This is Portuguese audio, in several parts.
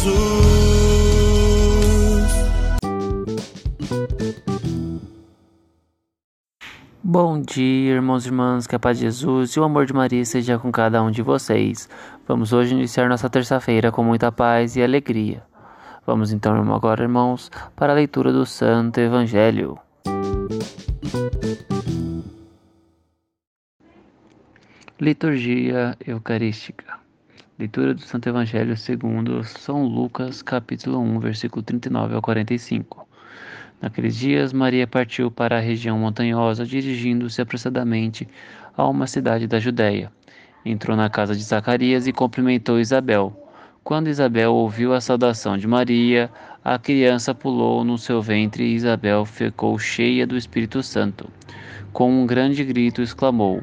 Jesus. Bom dia, irmãos e irmãs, que a paz de Jesus e o amor de Maria seja com cada um de vocês. Vamos hoje iniciar nossa terça-feira com muita paz e alegria. Vamos então, agora, irmãos, para a leitura do Santo Evangelho. Liturgia Eucarística. Leitura do Santo Evangelho segundo São Lucas, capítulo 1, versículo 39 ao 45. Naqueles dias, Maria partiu para a região montanhosa, dirigindo-se apressadamente a uma cidade da Judéia. Entrou na casa de Zacarias e cumprimentou Isabel. Quando Isabel ouviu a saudação de Maria, a criança pulou no seu ventre e Isabel ficou cheia do Espírito Santo. Com um grande grito exclamou: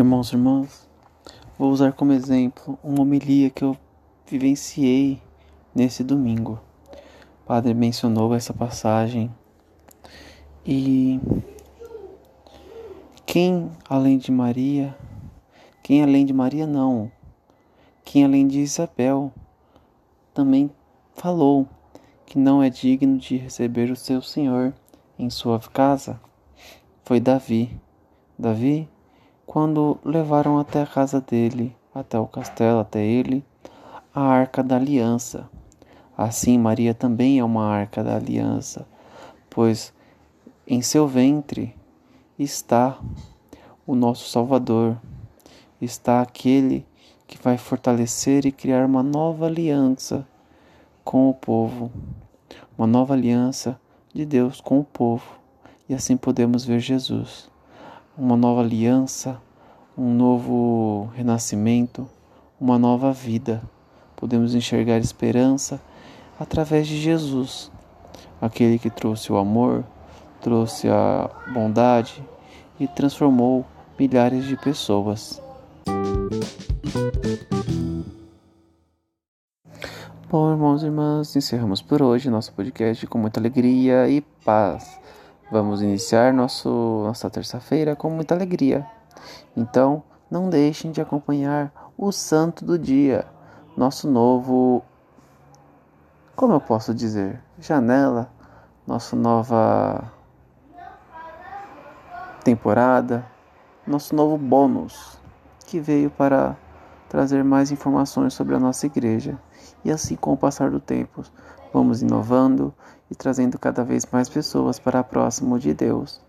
Irmãos e irmãs, vou usar como exemplo uma homilia que eu vivenciei nesse domingo. O padre mencionou essa passagem e quem além de Maria, quem além de Maria não, quem além de Isabel também falou que não é digno de receber o seu Senhor em sua casa foi Davi. Davi, quando levaram até a casa dele, até o castelo, até ele, a arca da aliança. Assim, Maria também é uma arca da aliança, pois em seu ventre está o nosso Salvador, está aquele que vai fortalecer e criar uma nova aliança com o povo, uma nova aliança de Deus com o povo. E assim podemos ver Jesus, uma nova aliança, um novo renascimento, uma nova vida. Podemos enxergar esperança através de Jesus, aquele que trouxe o amor, trouxe a bondade e transformou milhares de pessoas. Bom, irmãos e irmãs, encerramos por hoje nosso podcast com muita alegria e paz. Vamos iniciar nosso, nossa terça-feira com muita alegria. Então, não deixem de acompanhar o Santo do Dia, nosso novo. Como eu posso dizer? Janela, nossa nova temporada, nosso novo bônus que veio para trazer mais informações sobre a nossa igreja. E assim, com o passar do tempo, vamos inovando e trazendo cada vez mais pessoas para próximo de Deus,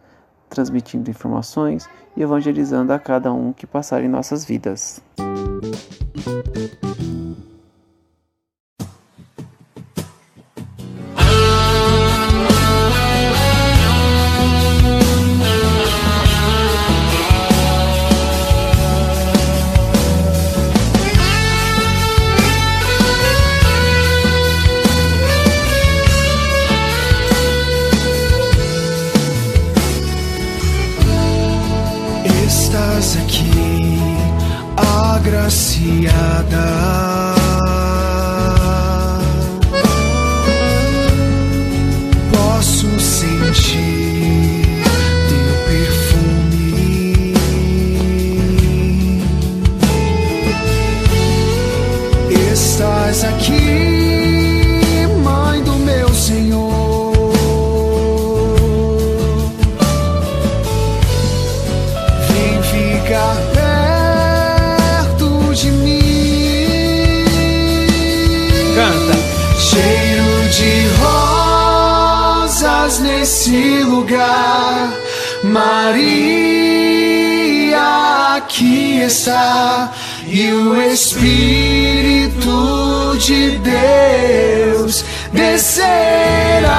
transmitindo informações e evangelizando a cada um que passar em nossas vidas. Eis aqui, mãe do meu Senhor. Vem ficar perto de mim. Canta. Cheiro de rosas nesse lugar. Maria aqui está e o Espírito de Deus descerá.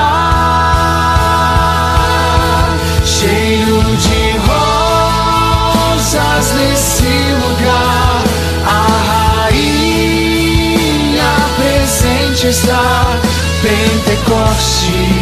Cheiro de rosas nesse lugar. A rainha presente está. Pentecostes